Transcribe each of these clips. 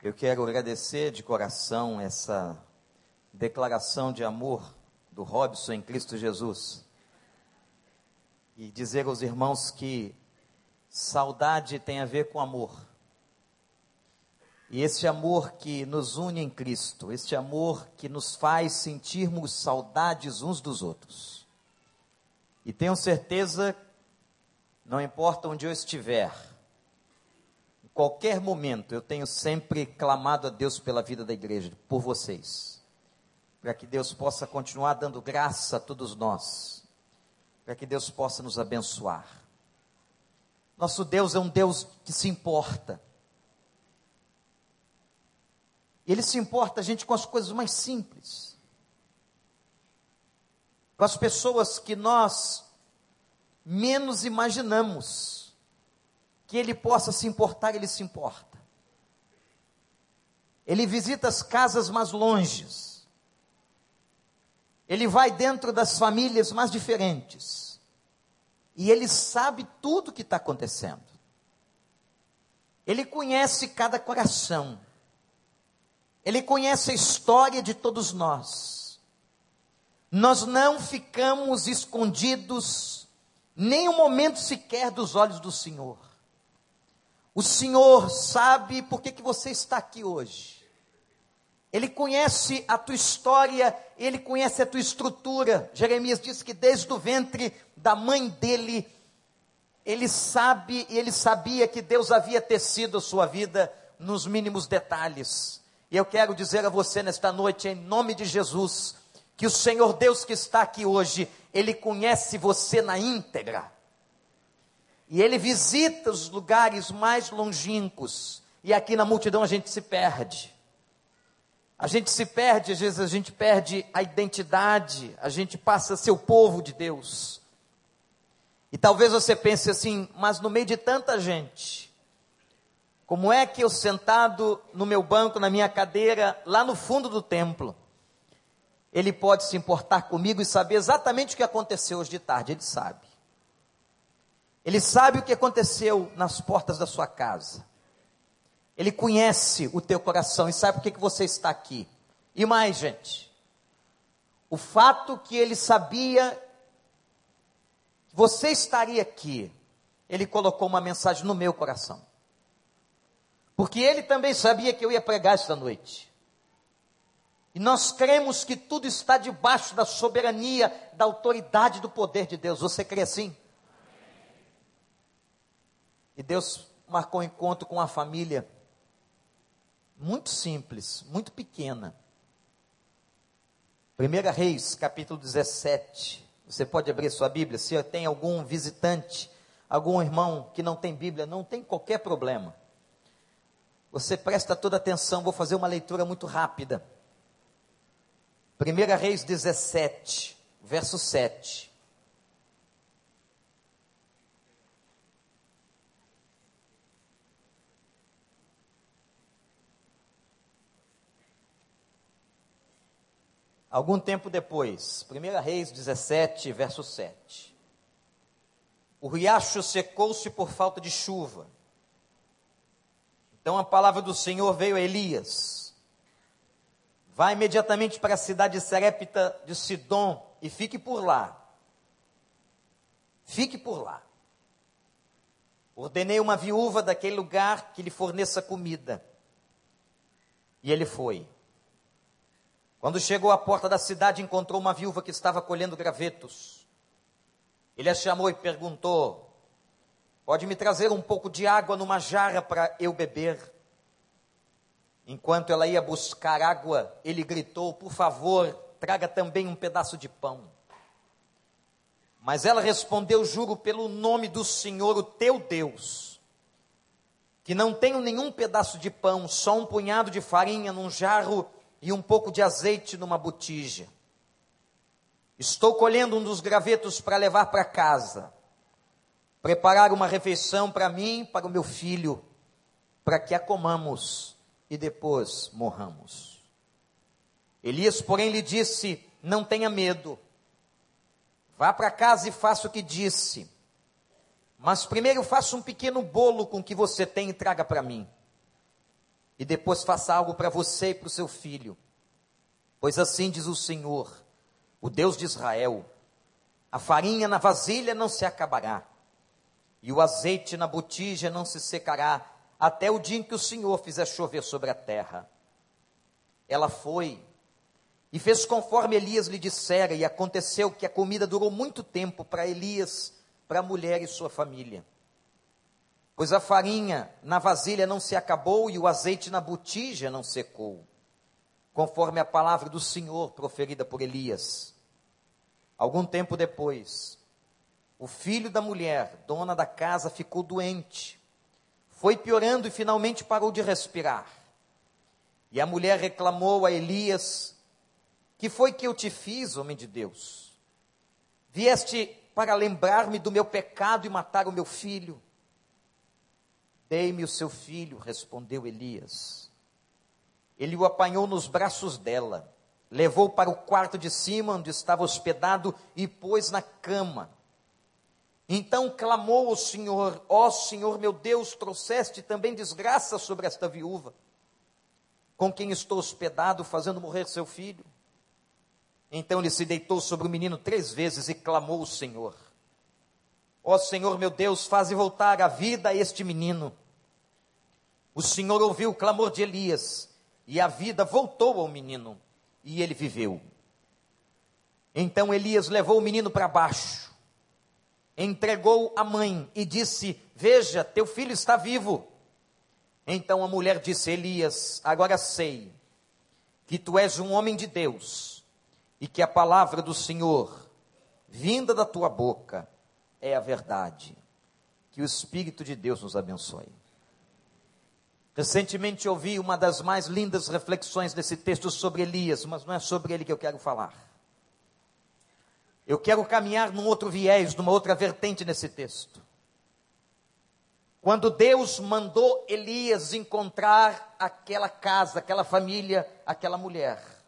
Eu quero agradecer de coração essa declaração de amor do Robson em Cristo Jesus. E dizer aos irmãos que saudade tem a ver com amor. E esse amor que nos une em Cristo, este amor que nos faz sentirmos saudades uns dos outros. E tenho certeza, não importa onde eu estiver, qualquer momento, eu tenho sempre clamado a Deus pela vida da igreja, por vocês, para que Deus possa continuar dando graça a todos nós, para que Deus possa nos abençoar. Nosso Deus é um Deus que se importa. Ele se importa, a gente, com as coisas mais simples. Com as pessoas que nós menos imaginamos que Ele possa se importar, Ele se importa. Ele visita as casas mais longes. Ele vai dentro das famílias mais diferentes. E Ele sabe tudo o que está acontecendo. Ele conhece cada coração. Ele conhece a história de todos nós. Nós não ficamos escondidos nem um momento sequer dos olhos do Senhor. O Senhor sabe por que, que você está aqui hoje. Ele conhece a tua história, ele conhece a tua estrutura. Jeremias disse que desde o ventre da mãe dele, ele sabe e ele sabia que Deus havia tecido a sua vida nos mínimos detalhes. E eu quero dizer a você nesta noite, em nome de Jesus, que o Senhor Deus que está aqui hoje, Ele conhece você na íntegra. E Ele visita os lugares mais longínquos. E aqui na multidão a gente se perde. A gente se perde, às vezes a gente perde a identidade, a gente passa a ser o povo de Deus. E talvez você pense assim, mas no meio de tanta gente, como é que eu sentado no meu banco, na minha cadeira, lá no fundo do templo, ele pode se importar comigo e saber exatamente o que aconteceu hoje de tarde? Ele sabe. Ele sabe o que aconteceu nas portas da sua casa. Ele conhece o teu coração e sabe por que, que você está aqui. E mais, gente, o fato que ele sabia que você estaria aqui, ele colocou uma mensagem no meu coração. Porque ele também sabia que eu ia pregar esta noite. E nós cremos que tudo está debaixo da soberania, da autoridade, do poder de Deus. Você crê assim? E Deus marcou um encontro com uma família muito simples, muito pequena. 1 Reis, capítulo 17. Você pode abrir sua Bíblia. Se tem algum visitante, algum irmão que não tem Bíblia, não tem qualquer problema. Você presta toda atenção, vou fazer uma leitura muito rápida. 1 Reis 17, verso 7. Algum tempo depois, 1 Reis 17, verso 7. O riacho secou-se por falta de chuva então a palavra do Senhor veio a Elias. Vá imediatamente para a cidade Serepta de Sidom e fique por lá. Fique por lá. Ordenei uma viúva daquele lugar que lhe forneça comida. E ele foi. Quando chegou à porta da cidade, encontrou uma viúva que estava colhendo gravetos. Ele a chamou e perguntou: Pode me trazer um pouco de água numa jarra para eu beber? Enquanto ela ia buscar água, ele gritou: Por favor, traga também um pedaço de pão. Mas ela respondeu: Juro pelo nome do Senhor, o teu Deus, que não tenho nenhum pedaço de pão, só um punhado de farinha num jarro e um pouco de azeite numa botija. Estou colhendo um dos gravetos para levar para casa preparar uma refeição para mim, para o meu filho, para que a comamos e depois morramos. Elias, porém, lhe disse: Não tenha medo, vá para casa e faça o que disse, mas primeiro faça um pequeno bolo com o que você tem e traga para mim. E depois faça algo para você e para o seu filho. Pois assim diz o Senhor, o Deus de Israel: a farinha na vasilha não se acabará, e o azeite na botija não se secará, até o dia em que o Senhor fizer chover sobre a terra. Ela foi e fez conforme Elias lhe dissera, e aconteceu que a comida durou muito tempo para Elias, para a mulher e sua família. Pois a farinha na vasilha não se acabou e o azeite na botija não secou, conforme a palavra do Senhor proferida por Elias. Algum tempo depois, o filho da mulher, dona da casa, ficou doente. Foi piorando e finalmente parou de respirar. E a mulher reclamou a Elias que foi que eu te fiz, homem de Deus? Vieste para lembrar-me do meu pecado e matar o meu filho? Dei-me o seu filho, respondeu Elias. Ele o apanhou nos braços dela, levou para o quarto de cima, onde estava hospedado, e pôs na cama. Então clamou o Senhor: Ó oh, Senhor meu Deus, trouxeste também desgraça sobre esta viúva, com quem estou hospedado, fazendo morrer seu filho. Então ele se deitou sobre o menino três vezes e clamou o Senhor: Ó oh, Senhor meu Deus, faze voltar a vida a este menino. O Senhor ouviu o clamor de Elias e a vida voltou ao menino e ele viveu. Então Elias levou o menino para baixo, entregou a mãe e disse: Veja, teu filho está vivo. Então a mulher disse: Elias, agora sei que tu és um homem de Deus e que a palavra do Senhor, vinda da tua boca, é a verdade. Que o Espírito de Deus nos abençoe. Recentemente ouvi uma das mais lindas reflexões desse texto sobre Elias, mas não é sobre ele que eu quero falar. Eu quero caminhar num outro viés, numa outra vertente nesse texto. Quando Deus mandou Elias encontrar aquela casa, aquela família, aquela mulher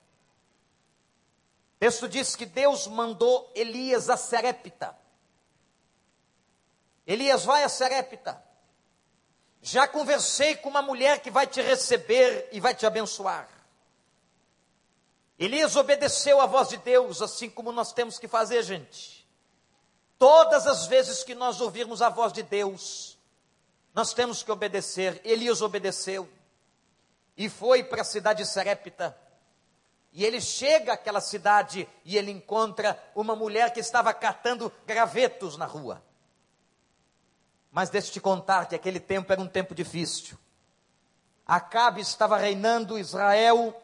texto diz que Deus mandou Elias a Serepta. Elias, vai a Serepta. Já conversei com uma mulher que vai te receber e vai te abençoar. Elias obedeceu à voz de Deus, assim como nós temos que fazer, gente. Todas as vezes que nós ouvirmos a voz de Deus, nós temos que obedecer. Elias obedeceu e foi para a cidade de Serepta e ele chega àquela cidade e ele encontra uma mulher que estava catando gravetos na rua. Mas deixa eu te contar que aquele tempo era um tempo difícil. Acabe estava reinando Israel.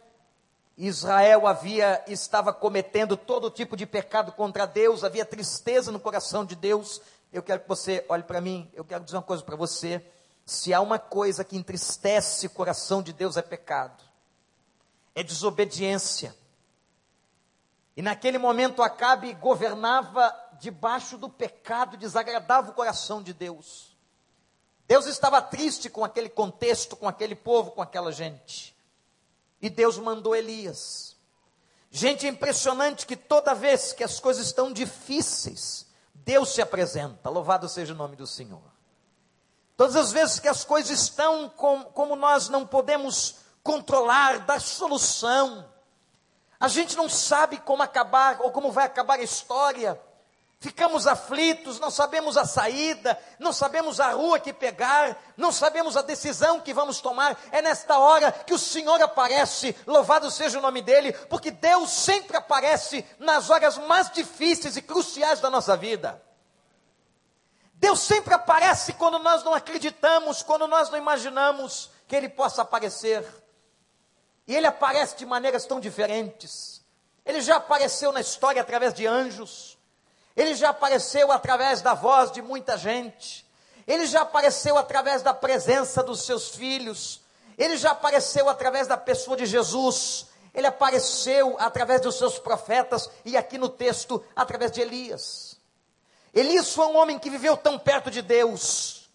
Israel havia estava cometendo todo tipo de pecado contra Deus, havia tristeza no coração de Deus. Eu quero que você olhe para mim, eu quero dizer uma coisa para você. Se há uma coisa que entristece o coração de Deus é pecado é desobediência. E naquele momento Acabe governava debaixo do pecado, desagradava o coração de Deus. Deus estava triste com aquele contexto, com aquele povo, com aquela gente. E Deus mandou Elias. Gente, é impressionante que toda vez que as coisas estão difíceis, Deus se apresenta. Louvado seja o nome do Senhor. Todas as vezes que as coisas estão com, como nós não podemos controlar, dar solução. A gente não sabe como acabar ou como vai acabar a história. Ficamos aflitos, não sabemos a saída, não sabemos a rua que pegar, não sabemos a decisão que vamos tomar. É nesta hora que o Senhor aparece, louvado seja o nome dEle, porque Deus sempre aparece nas horas mais difíceis e cruciais da nossa vida. Deus sempre aparece quando nós não acreditamos, quando nós não imaginamos que Ele possa aparecer. E ele aparece de maneiras tão diferentes. Ele já apareceu na história através de anjos. Ele já apareceu através da voz de muita gente. Ele já apareceu através da presença dos seus filhos. Ele já apareceu através da pessoa de Jesus. Ele apareceu através dos seus profetas e aqui no texto através de Elias. Elias foi um homem que viveu tão perto de Deus,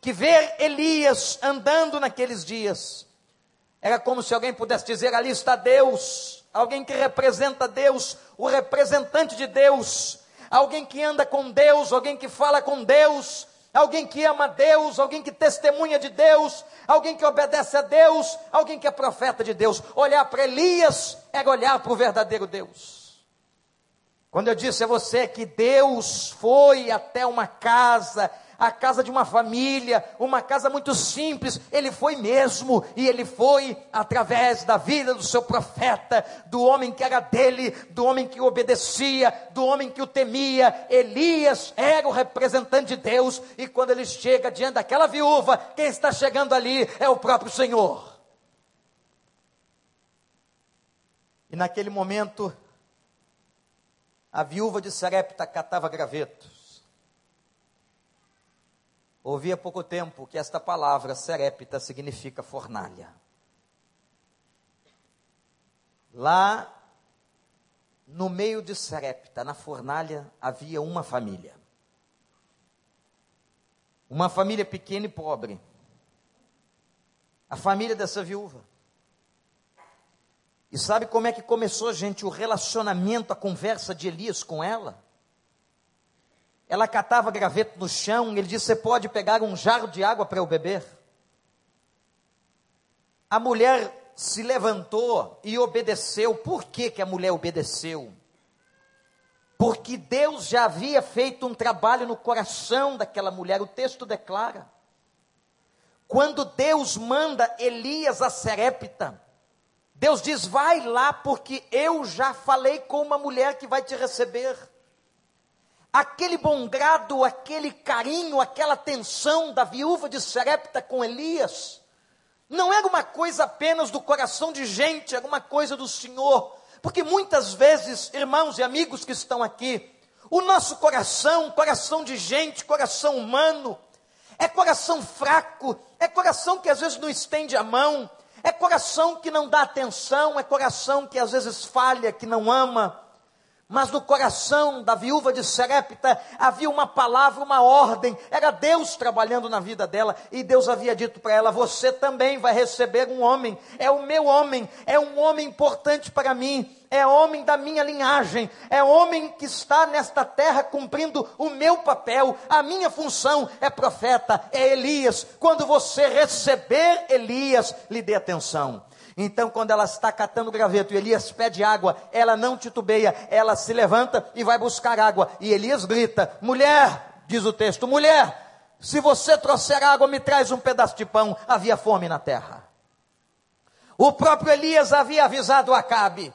que ver Elias andando naqueles dias era como se alguém pudesse dizer: ali está Deus, alguém que representa Deus, o representante de Deus, alguém que anda com Deus, alguém que fala com Deus, alguém que ama Deus, alguém que testemunha de Deus, alguém que obedece a Deus, alguém que é profeta de Deus. Olhar para Elias era olhar para o verdadeiro Deus. Quando eu disse a você que Deus foi até uma casa a casa de uma família, uma casa muito simples. Ele foi mesmo, e ele foi através da vida do seu profeta, do homem que era dele, do homem que obedecia, do homem que o temia. Elias era o representante de Deus, e quando ele chega diante daquela viúva, quem está chegando ali é o próprio Senhor. E naquele momento, a viúva de Sarepta catava graveto Ouvi há pouco tempo que esta palavra, serepta, significa fornalha. Lá no meio de Serepta, na fornalha, havia uma família. Uma família pequena e pobre. A família dessa viúva. E sabe como é que começou, gente, o relacionamento, a conversa de Elias com ela? Ela catava graveto no chão, ele disse: Você pode pegar um jarro de água para eu beber? A mulher se levantou e obedeceu. Por que, que a mulher obedeceu? Porque Deus já havia feito um trabalho no coração daquela mulher, o texto declara. Quando Deus manda Elias a Serepta, Deus diz: Vai lá, porque eu já falei com uma mulher que vai te receber aquele bom grado, aquele carinho, aquela atenção da viúva de Serepta com Elias, não era uma coisa apenas do coração de gente, era uma coisa do Senhor. Porque muitas vezes, irmãos e amigos que estão aqui, o nosso coração, coração de gente, coração humano, é coração fraco, é coração que às vezes não estende a mão, é coração que não dá atenção, é coração que às vezes falha, que não ama. Mas no coração da viúva de Serepta havia uma palavra, uma ordem, era Deus trabalhando na vida dela, e Deus havia dito para ela: Você também vai receber um homem, é o meu homem, é um homem importante para mim, é homem da minha linhagem, é homem que está nesta terra cumprindo o meu papel, a minha função é profeta, é Elias. Quando você receber Elias, lhe dê atenção. Então, quando ela está catando graveto e Elias pede água, ela não titubeia, ela se levanta e vai buscar água. E Elias grita: Mulher, diz o texto, mulher, se você trouxer água, me traz um pedaço de pão. Havia fome na terra. O próprio Elias havia avisado Acabe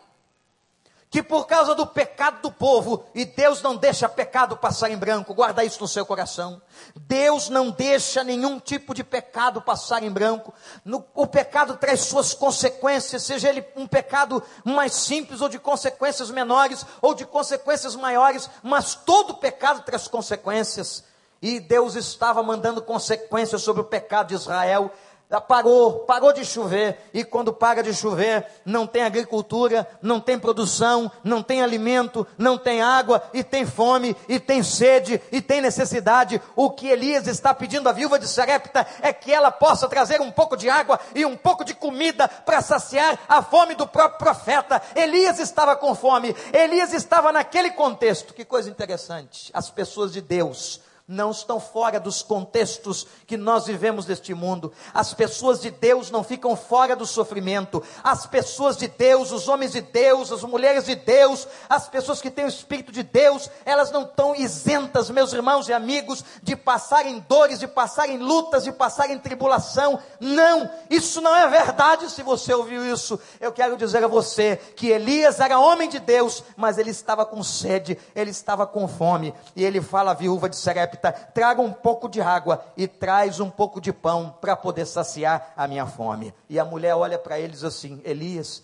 que por causa do pecado do povo, e Deus não deixa pecado passar em branco, guarda isso no seu coração. Deus não deixa nenhum tipo de pecado passar em branco. No, o pecado traz suas consequências, seja ele um pecado mais simples, ou de consequências menores, ou de consequências maiores, mas todo pecado traz consequências. E Deus estava mandando consequências sobre o pecado de Israel parou, parou de chover, e quando para de chover, não tem agricultura, não tem produção, não tem alimento, não tem água, e tem fome, e tem sede, e tem necessidade. O que Elias está pedindo à viúva de Sarepta é que ela possa trazer um pouco de água e um pouco de comida para saciar a fome do próprio profeta. Elias estava com fome, Elias estava naquele contexto. Que coisa interessante. As pessoas de Deus não estão fora dos contextos que nós vivemos deste mundo. As pessoas de Deus não ficam fora do sofrimento. As pessoas de Deus, os homens de Deus, as mulheres de Deus, as pessoas que têm o Espírito de Deus, elas não estão isentas, meus irmãos e amigos, de passarem dores, de passarem lutas, de passarem tribulação. Não, isso não é verdade se você ouviu isso. Eu quero dizer a você que Elias era homem de Deus, mas ele estava com sede, ele estava com fome. E ele fala à viúva de Serepta, traga um pouco de água e traz um pouco de pão para poder saciar a minha fome. E a mulher olha para eles assim: Elias,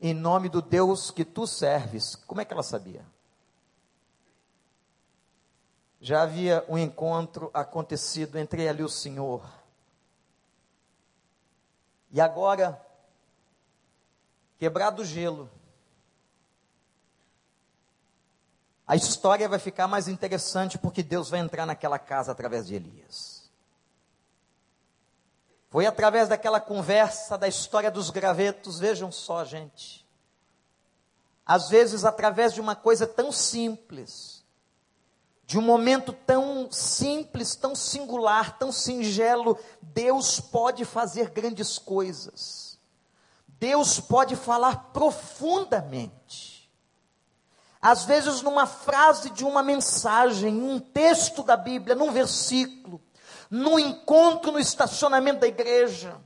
em nome do Deus que tu serves, como é que ela sabia? Já havia um encontro acontecido entre ela e o Senhor. E agora, quebrado o gelo, a história vai ficar mais interessante porque Deus vai entrar naquela casa através de Elias. Foi através daquela conversa da história dos gravetos, vejam só, gente. Às vezes, através de uma coisa tão simples, de um momento tão simples, tão singular, tão singelo, Deus pode fazer grandes coisas. Deus pode falar profundamente. Às vezes, numa frase de uma mensagem, um texto da Bíblia, num versículo, num encontro no estacionamento da igreja,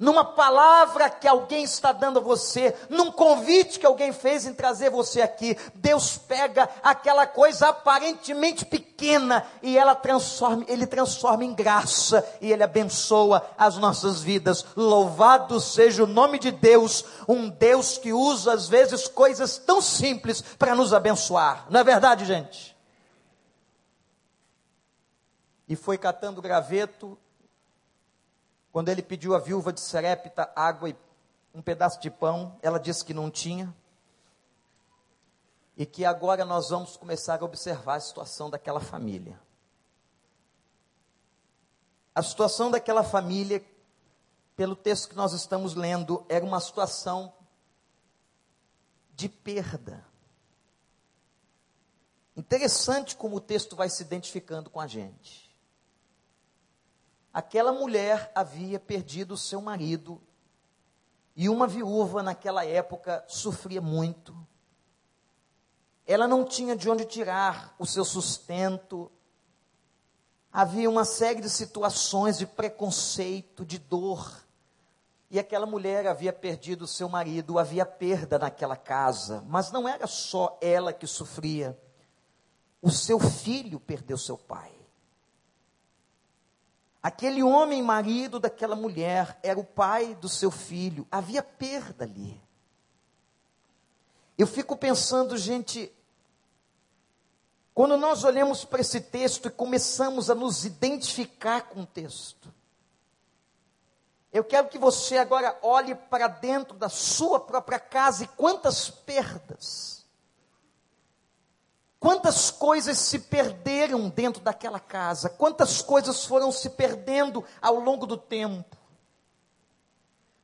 numa palavra que alguém está dando a você, num convite que alguém fez em trazer você aqui. Deus pega aquela coisa aparentemente pequena e ela transforma, ele transforma em graça e ele abençoa as nossas vidas. Louvado seja o nome de Deus, um Deus que usa às vezes coisas tão simples para nos abençoar. Não é verdade, gente? E foi catando graveto quando ele pediu à viúva de Serepta água e um pedaço de pão, ela disse que não tinha. E que agora nós vamos começar a observar a situação daquela família. A situação daquela família, pelo texto que nós estamos lendo, era uma situação de perda. Interessante como o texto vai se identificando com a gente. Aquela mulher havia perdido seu marido e uma viúva naquela época sofria muito. Ela não tinha de onde tirar o seu sustento. Havia uma série de situações de preconceito, de dor. E aquela mulher havia perdido seu marido, havia perda naquela casa. Mas não era só ela que sofria. O seu filho perdeu seu pai. Aquele homem, marido daquela mulher, era o pai do seu filho. Havia perda ali. Eu fico pensando, gente, quando nós olhamos para esse texto e começamos a nos identificar com o texto, eu quero que você agora olhe para dentro da sua própria casa e quantas perdas Quantas coisas se perderam dentro daquela casa, quantas coisas foram se perdendo ao longo do tempo.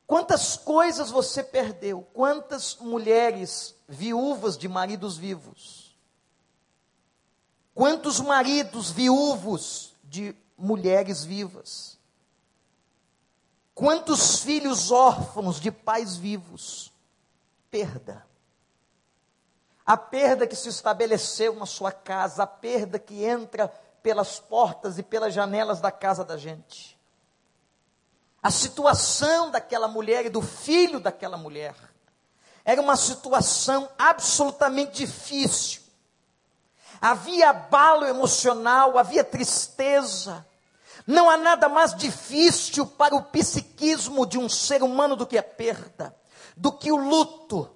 Quantas coisas você perdeu, quantas mulheres viúvas de maridos vivos, quantos maridos viúvos de mulheres vivas, quantos filhos órfãos de pais vivos, perda a perda que se estabeleceu na sua casa, a perda que entra pelas portas e pelas janelas da casa da gente. A situação daquela mulher e do filho daquela mulher era uma situação absolutamente difícil. Havia abalo emocional, havia tristeza. Não há nada mais difícil para o psiquismo de um ser humano do que a perda, do que o luto,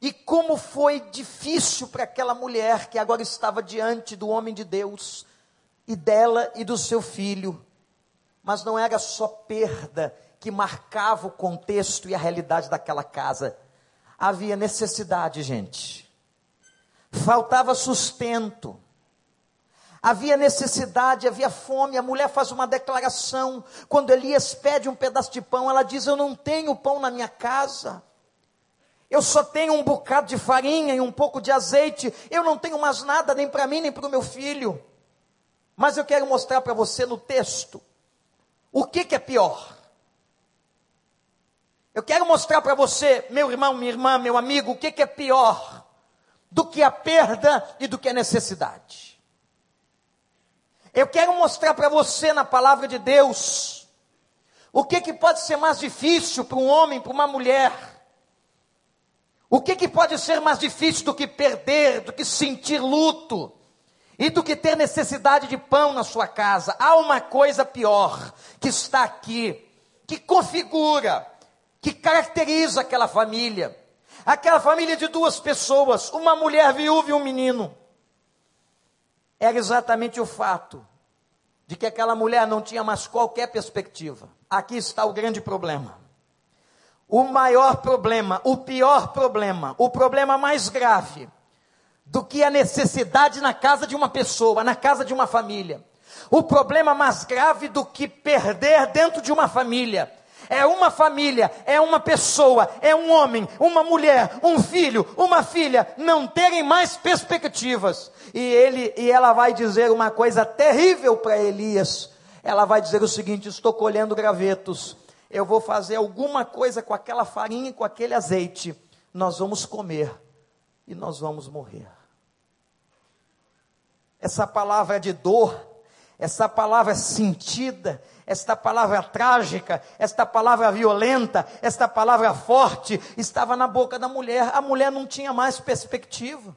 e como foi difícil para aquela mulher que agora estava diante do homem de Deus, e dela e do seu filho. Mas não era só perda que marcava o contexto e a realidade daquela casa. Havia necessidade, gente. Faltava sustento. Havia necessidade, havia fome. A mulher faz uma declaração. Quando Elias pede um pedaço de pão, ela diz: Eu não tenho pão na minha casa. Eu só tenho um bocado de farinha e um pouco de azeite. Eu não tenho mais nada nem para mim nem para o meu filho. Mas eu quero mostrar para você no texto o que, que é pior. Eu quero mostrar para você, meu irmão, minha irmã, meu amigo, o que, que é pior do que a perda e do que a necessidade. Eu quero mostrar para você na palavra de Deus o que, que pode ser mais difícil para um homem, para uma mulher o que, que pode ser mais difícil do que perder, do que sentir luto e do que ter necessidade de pão na sua casa? Há uma coisa pior que está aqui, que configura, que caracteriza aquela família. Aquela família de duas pessoas, uma mulher viúva e um menino. Era exatamente o fato de que aquela mulher não tinha mais qualquer perspectiva. Aqui está o grande problema. O maior problema, o pior problema, o problema mais grave do que a necessidade na casa de uma pessoa, na casa de uma família. O problema mais grave do que perder dentro de uma família É uma família, é uma pessoa, é um homem, uma mulher, um filho, uma filha não terem mais perspectivas. E ele e ela vai dizer uma coisa terrível para Elias. Ela vai dizer o seguinte: estou colhendo gravetos. Eu vou fazer alguma coisa com aquela farinha, com aquele azeite. Nós vamos comer e nós vamos morrer. Essa palavra é de dor, essa palavra é sentida, esta palavra trágica, esta palavra violenta, esta palavra forte estava na boca da mulher. A mulher não tinha mais perspectiva.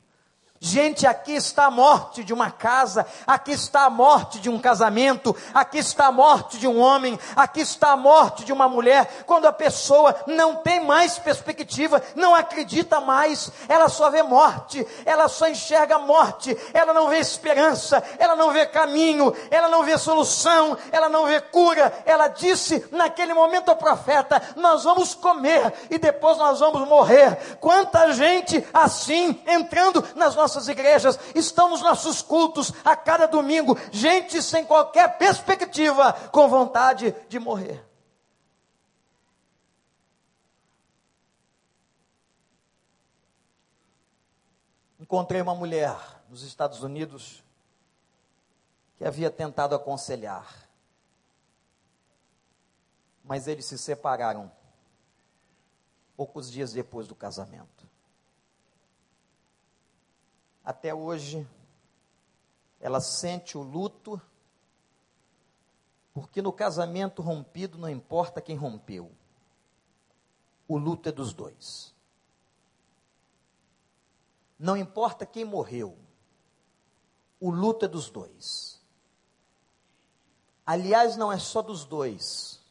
Gente, aqui está a morte de uma casa, aqui está a morte de um casamento, aqui está a morte de um homem, aqui está a morte de uma mulher. Quando a pessoa não tem mais perspectiva, não acredita mais, ela só vê morte, ela só enxerga morte, ela não vê esperança, ela não vê caminho, ela não vê solução, ela não vê cura. Ela disse naquele momento ao profeta: Nós vamos comer e depois nós vamos morrer. Quanta gente assim entrando nas nossas nossas igrejas, estão nos nossos cultos a cada domingo, gente sem qualquer perspectiva, com vontade de morrer. Encontrei uma mulher nos Estados Unidos que havia tentado aconselhar, mas eles se separaram poucos dias depois do casamento até hoje, ela sente o luto, porque no casamento rompido não importa quem rompeu, o luto é dos dois. Não importa quem morreu, o luto é dos dois. Aliás, não é só dos dois,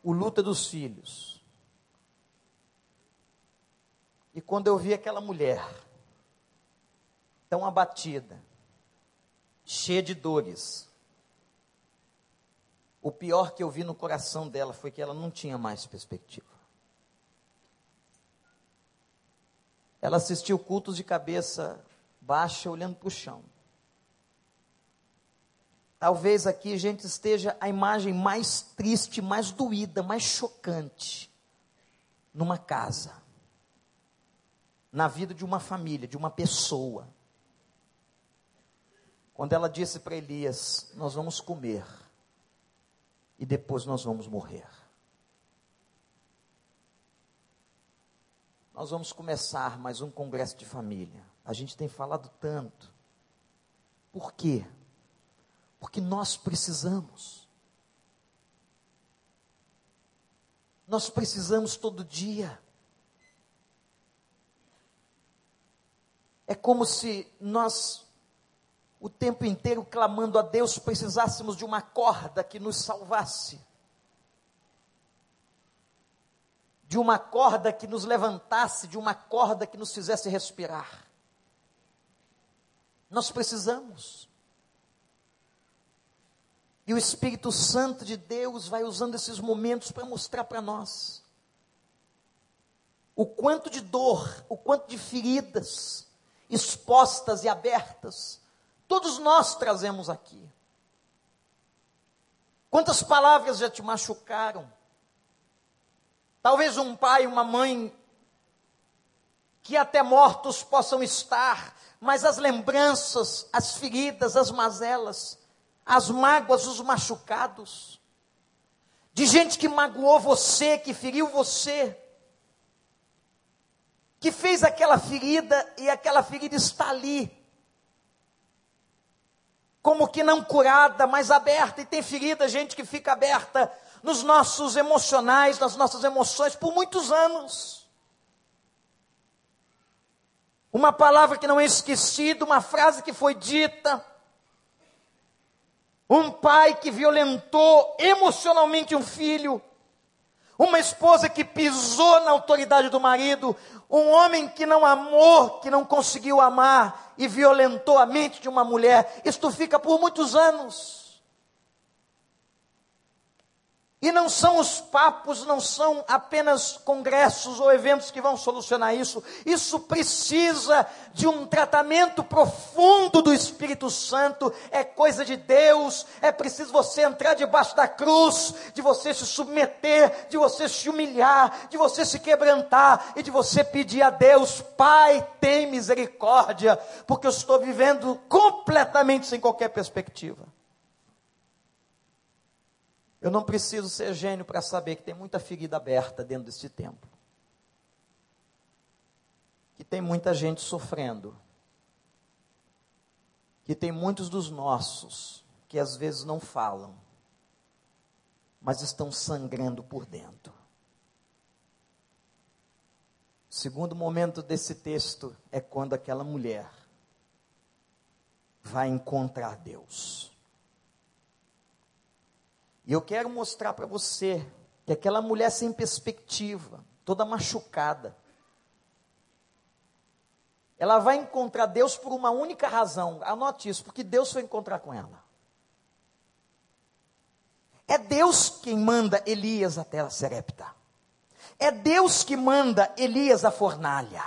o luto é dos filhos. E quando eu vi aquela mulher, tão abatida, cheia de dores. O pior que eu vi no coração dela foi que ela não tinha mais perspectiva. Ela assistiu cultos de cabeça baixa, olhando para o chão. Talvez aqui a gente esteja a imagem mais triste, mais doída, mais chocante numa casa, na vida de uma família, de uma pessoa. Quando ela disse para Elias: Nós vamos comer e depois nós vamos morrer. Nós vamos começar mais um congresso de família. A gente tem falado tanto. Por quê? Porque nós precisamos. Nós precisamos todo dia. É como se nós o tempo inteiro clamando a Deus, precisássemos de uma corda que nos salvasse, de uma corda que nos levantasse, de uma corda que nos fizesse respirar. Nós precisamos. E o Espírito Santo de Deus vai usando esses momentos para mostrar para nós o quanto de dor, o quanto de feridas expostas e abertas Todos nós trazemos aqui. Quantas palavras já te machucaram? Talvez um pai, uma mãe, que até mortos possam estar, mas as lembranças, as feridas, as mazelas, as mágoas, os machucados, de gente que magoou você, que feriu você, que fez aquela ferida e aquela ferida está ali, como que não curada, mas aberta, e tem ferida, gente que fica aberta nos nossos emocionais, nas nossas emoções por muitos anos. Uma palavra que não é esquecida, uma frase que foi dita. Um pai que violentou emocionalmente um filho. Uma esposa que pisou na autoridade do marido, um homem que não amou, que não conseguiu amar e violentou a mente de uma mulher. Isto fica por muitos anos. E não são os papos, não são apenas congressos ou eventos que vão solucionar isso. Isso precisa de um tratamento profundo do Espírito Santo. É coisa de Deus. É preciso você entrar debaixo da cruz, de você se submeter, de você se humilhar, de você se quebrantar e de você pedir a Deus: Pai, tem misericórdia, porque eu estou vivendo completamente sem qualquer perspectiva. Eu não preciso ser gênio para saber que tem muita ferida aberta dentro deste templo. Que tem muita gente sofrendo. Que tem muitos dos nossos que às vezes não falam, mas estão sangrando por dentro. O segundo momento desse texto é quando aquela mulher vai encontrar Deus. E eu quero mostrar para você que aquela mulher sem perspectiva, toda machucada, ela vai encontrar Deus por uma única razão. Anote isso, porque Deus foi encontrar com ela. É Deus quem manda Elias até a Serepta. É Deus que manda Elias à fornalha.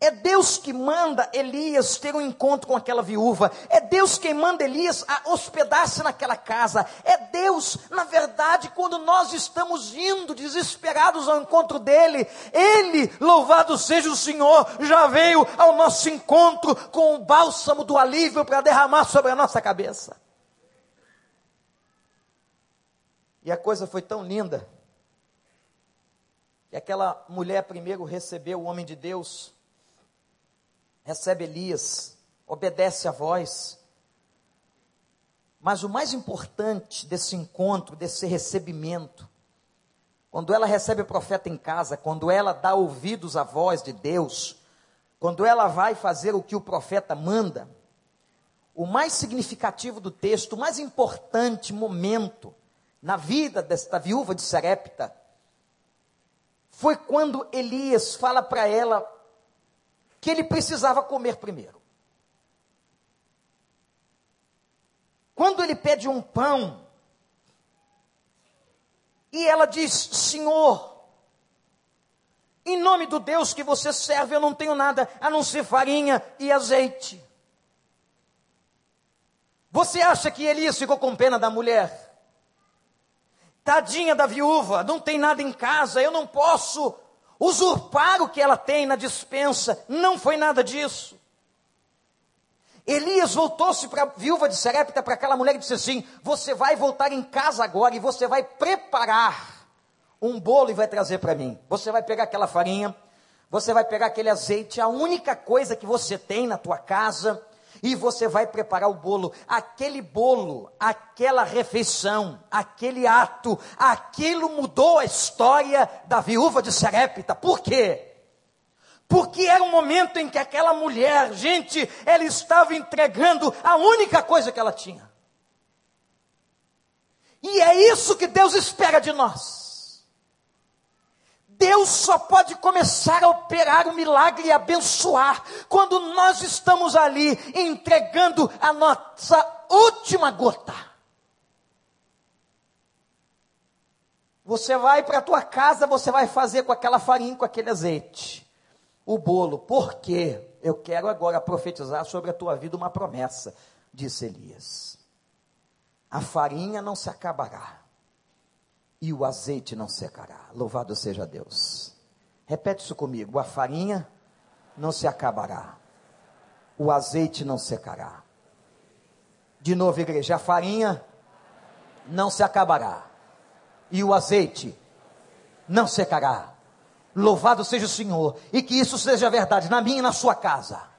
É Deus que manda Elias ter um encontro com aquela viúva. É Deus quem manda Elias hospedar-se naquela casa. É Deus, na verdade, quando nós estamos indo desesperados ao encontro dele, ele, louvado seja o Senhor, já veio ao nosso encontro com o bálsamo do alívio para derramar sobre a nossa cabeça. E a coisa foi tão linda que aquela mulher primeiro recebeu o homem de Deus recebe Elias, obedece a voz. Mas o mais importante desse encontro, desse recebimento, quando ela recebe o profeta em casa, quando ela dá ouvidos à voz de Deus, quando ela vai fazer o que o profeta manda, o mais significativo do texto, o mais importante momento na vida desta viúva de Serepta, foi quando Elias fala para ela que ele precisava comer primeiro. Quando ele pede um pão, e ela diz: Senhor, em nome do Deus que você serve, eu não tenho nada a não ser farinha e azeite. Você acha que Elias ficou com pena da mulher? Tadinha da viúva, não tem nada em casa, eu não posso usurpar o que ela tem na dispensa. Não foi nada disso. Elias voltou-se para a viúva de Serepta, para aquela mulher, e disse assim: Você vai voltar em casa agora e você vai preparar um bolo e vai trazer para mim. Você vai pegar aquela farinha, você vai pegar aquele azeite, a única coisa que você tem na tua casa, e você vai preparar o bolo. Aquele bolo, aquela refeição, aquele ato, aquilo mudou a história da viúva de Serepta. Por quê? Porque era um momento em que aquela mulher, gente, ela estava entregando a única coisa que ela tinha. E é isso que Deus espera de nós. Deus só pode começar a operar o milagre e abençoar quando nós estamos ali entregando a nossa última gota. Você vai para a tua casa, você vai fazer com aquela farinha, com aquele azeite, o bolo. Por quê? Eu quero agora profetizar sobre a tua vida uma promessa, disse Elias. A farinha não se acabará e o azeite não secará. Louvado seja Deus. Repete isso comigo: a farinha não se acabará, o azeite não secará. De novo, igreja, a farinha não se acabará, e o azeite não secará. Louvado seja o Senhor, e que isso seja verdade na minha e na sua casa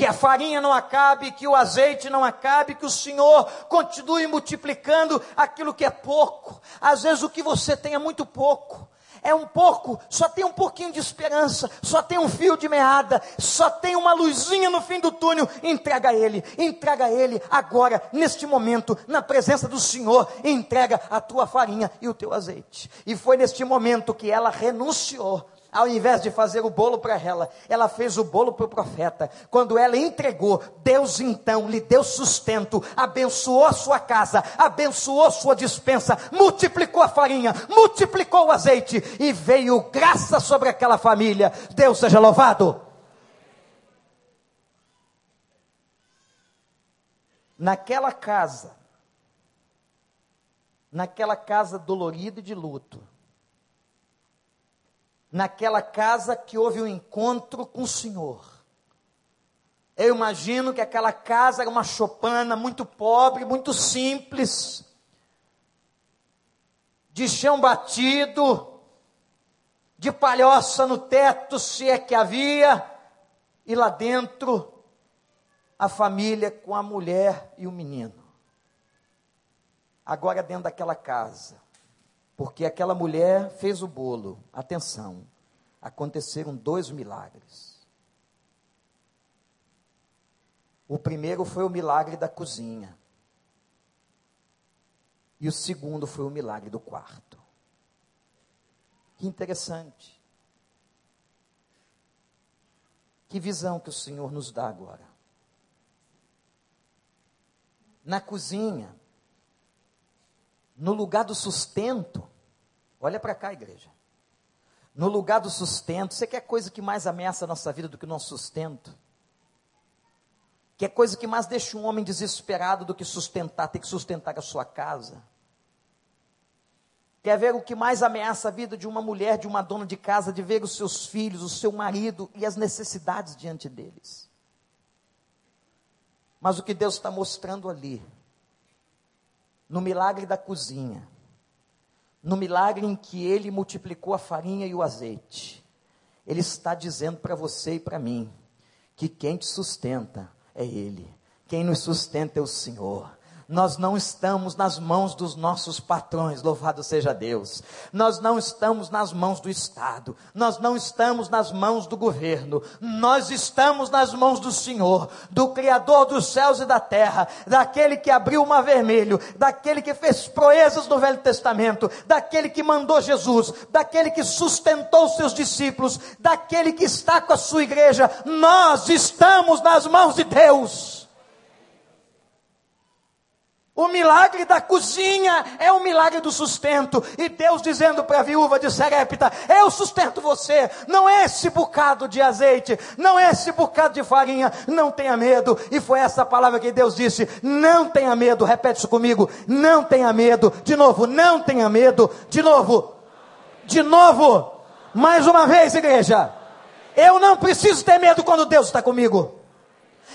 que a farinha não acabe, que o azeite não acabe, que o Senhor continue multiplicando aquilo que é pouco. Às vezes o que você tem é muito pouco. É um pouco, só tem um pouquinho de esperança, só tem um fio de meada, só tem uma luzinha no fim do túnel. Entrega a Ele, entrega a Ele agora, neste momento, na presença do Senhor. Entrega a tua farinha e o teu azeite. E foi neste momento que ela renunciou ao invés de fazer o bolo para ela, ela fez o bolo para o profeta. Quando ela entregou, Deus então lhe deu sustento, abençoou a sua casa, abençoou sua dispensa, multiplicou a farinha, multiplicou o azeite e veio graça sobre aquela família. Deus seja louvado. Naquela casa, naquela casa dolorida de luto, naquela casa que houve um encontro com o Senhor. Eu imagino que aquela casa era uma chopana muito pobre, muito simples, de chão batido, de palhoça no teto, se é que havia, e lá dentro a família com a mulher e o menino. Agora dentro daquela casa porque aquela mulher fez o bolo. Atenção, aconteceram dois milagres. O primeiro foi o milagre da cozinha. E o segundo foi o milagre do quarto. Que interessante. Que visão que o Senhor nos dá agora. Na cozinha, no lugar do sustento, olha para cá, igreja. No lugar do sustento, você quer coisa que mais ameaça a nossa vida do que o nosso sustento? Quer coisa que mais deixa um homem desesperado do que sustentar, ter que sustentar a sua casa? Quer ver o que mais ameaça a vida de uma mulher, de uma dona de casa, de ver os seus filhos, o seu marido e as necessidades diante deles? Mas o que Deus está mostrando ali no milagre da cozinha, no milagre em que ele multiplicou a farinha e o azeite, ele está dizendo para você e para mim que quem te sustenta é ele, quem nos sustenta é o Senhor nós não estamos nas mãos dos nossos patrões, louvado seja Deus. Nós não estamos nas mãos do Estado, nós não estamos nas mãos do governo, nós estamos nas mãos do Senhor, do Criador dos céus e da terra, daquele que abriu o mar vermelho, daquele que fez proezas no Velho Testamento, daquele que mandou Jesus, daquele que sustentou seus discípulos, daquele que está com a sua igreja. Nós estamos nas mãos de Deus. O milagre da cozinha é o milagre do sustento. E Deus dizendo para a viúva de Serepta: Eu sustento você. Não é esse bocado de azeite, não é esse bocado de farinha. Não tenha medo. E foi essa palavra que Deus disse: Não tenha medo. Repete isso comigo: Não tenha medo. De novo, não tenha medo. De novo, de novo. Mais uma vez, igreja. Eu não preciso ter medo quando Deus está comigo.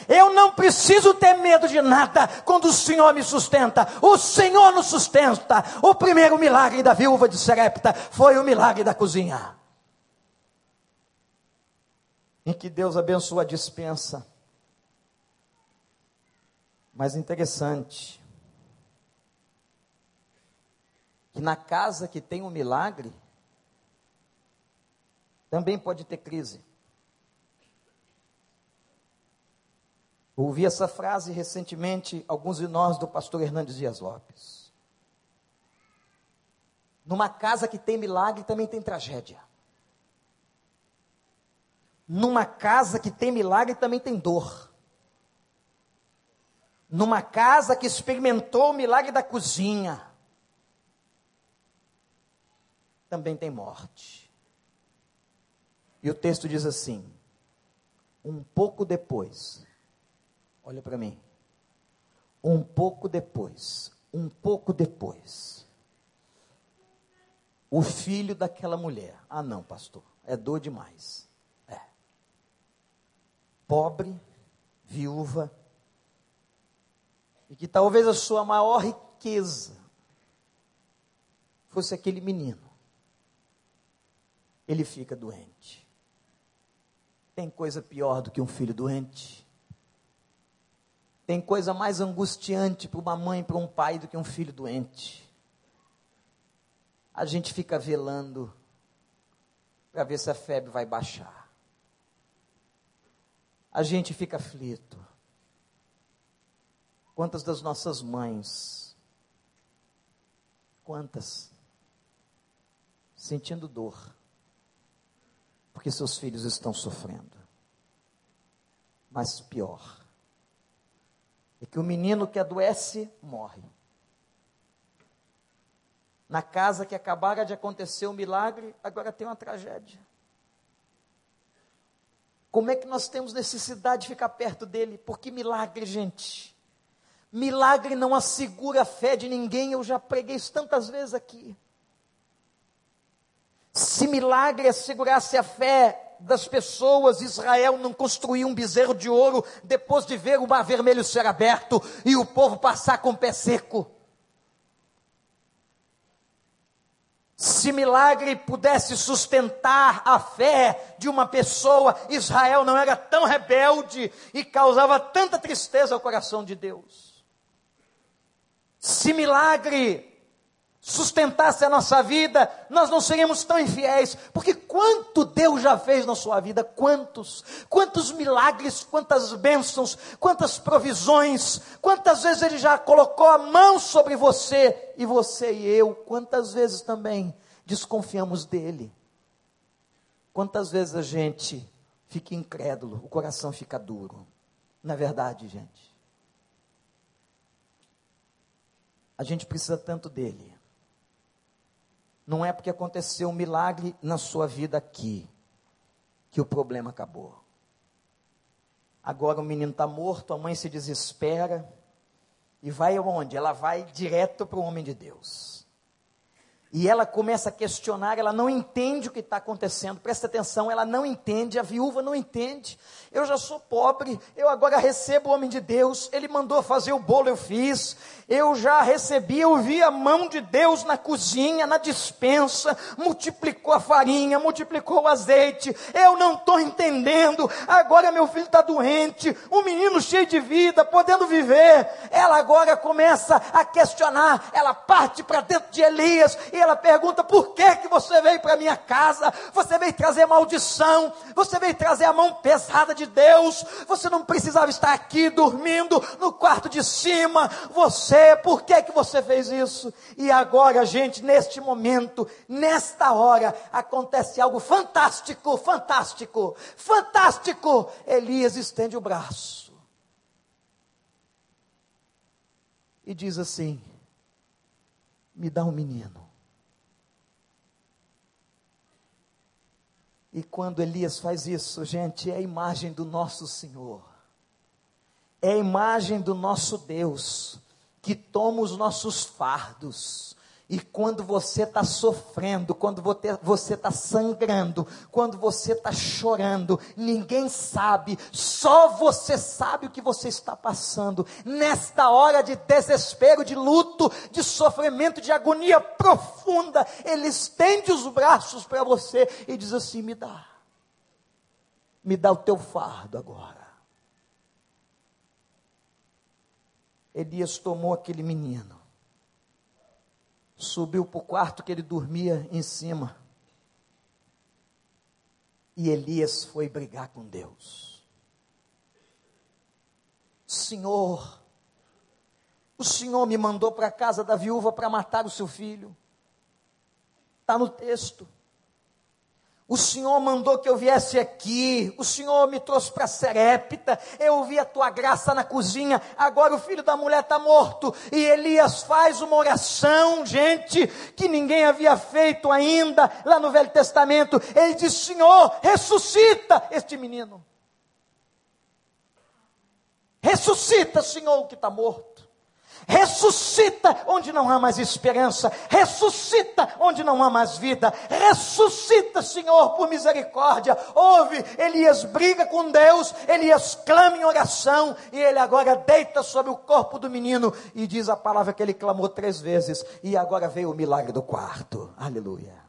Eu não preciso ter medo de nada quando o Senhor me sustenta. O Senhor nos sustenta. O primeiro milagre da viúva de Serepta foi o milagre da cozinha. Em que Deus abençoa a dispensa. Mas interessante que na casa que tem um milagre também pode ter crise. Ouvi essa frase recentemente, alguns de nós, do pastor Hernandes Dias Lopes. Numa casa que tem milagre também tem tragédia. Numa casa que tem milagre também tem dor. Numa casa que experimentou o milagre da cozinha, também tem morte. E o texto diz assim: um pouco depois, Olha para mim. Um pouco depois, um pouco depois, o filho daquela mulher. Ah, não, pastor, é dor demais. É. Pobre, viúva, e que talvez a sua maior riqueza fosse aquele menino. Ele fica doente. Tem coisa pior do que um filho doente? Tem coisa mais angustiante para uma mãe, para um pai, do que um filho doente. A gente fica velando para ver se a febre vai baixar. A gente fica aflito. Quantas das nossas mães, quantas, sentindo dor, porque seus filhos estão sofrendo. Mas pior é que o menino que adoece morre. Na casa que acabara de acontecer o um milagre, agora tem uma tragédia. Como é que nós temos necessidade de ficar perto dele? Porque milagre, gente. Milagre não assegura a fé de ninguém, eu já preguei isso tantas vezes aqui. Se milagre assegurasse a fé das pessoas, Israel não construiu um bezerro de ouro depois de ver o mar vermelho ser aberto e o povo passar com o pé seco. Se milagre pudesse sustentar a fé de uma pessoa, Israel não era tão rebelde e causava tanta tristeza ao coração de Deus. Se milagre sustentasse a nossa vida, nós não seríamos tão infiéis, porque quanto Deus já fez na sua vida, quantos, quantos milagres, quantas bênçãos, quantas provisões, quantas vezes Ele já colocou a mão sobre você, e você e eu, quantas vezes também desconfiamos dEle, quantas vezes a gente fica incrédulo, o coração fica duro, na é verdade, gente. A gente precisa tanto dele não é porque aconteceu um milagre na sua vida aqui que o problema acabou. Agora o menino está morto, a mãe se desespera e vai aonde? Ela vai direto para o homem de Deus. E ela começa a questionar, ela não entende o que está acontecendo, presta atenção, ela não entende, a viúva não entende. Eu já sou pobre, eu agora recebo o homem de Deus, ele mandou fazer o bolo, eu fiz. Eu já recebi, eu vi a mão de Deus na cozinha, na dispensa, multiplicou a farinha, multiplicou o azeite. Eu não estou entendendo. Agora meu filho está doente, um menino cheio de vida, podendo viver. Ela agora começa a questionar, ela parte para dentro de Elias e ela pergunta: por que, que você veio para minha casa? Você veio trazer maldição, você veio trazer a mão pesada de Deus, você não precisava estar aqui dormindo no quarto de cima, você, por que, que você fez isso? E agora, gente, neste momento, nesta hora, acontece algo fantástico, fantástico, fantástico. Elias estende o braço e diz assim: me dá um menino. E quando Elias faz isso, gente, é a imagem do nosso Senhor, é a imagem do nosso Deus, que toma os nossos fardos, e quando você está sofrendo, quando você está sangrando, quando você está chorando, ninguém sabe, só você sabe o que você está passando. Nesta hora de desespero, de luto, de sofrimento, de agonia profunda, Ele estende os braços para você e diz assim: me dá, me dá o teu fardo agora. Elias tomou aquele menino subiu para o quarto que ele dormia em cima. E Elias foi brigar com Deus. Senhor, o Senhor me mandou para a casa da viúva para matar o seu filho. Está no texto. O Senhor mandou que eu viesse aqui, o Senhor me trouxe para Serepta, eu vi a tua graça na cozinha, agora o filho da mulher está morto, e Elias faz uma oração, gente, que ninguém havia feito ainda, lá no Velho Testamento, ele diz, Senhor, ressuscita este menino, ressuscita, Senhor, o que está morto, Ressuscita onde não há mais esperança. Ressuscita onde não há mais vida. Ressuscita, Senhor, por misericórdia. Ouve, Elias briga com Deus, Elias clama em oração e ele agora deita sobre o corpo do menino e diz a palavra que ele clamou três vezes. E agora veio o milagre do quarto. Aleluia.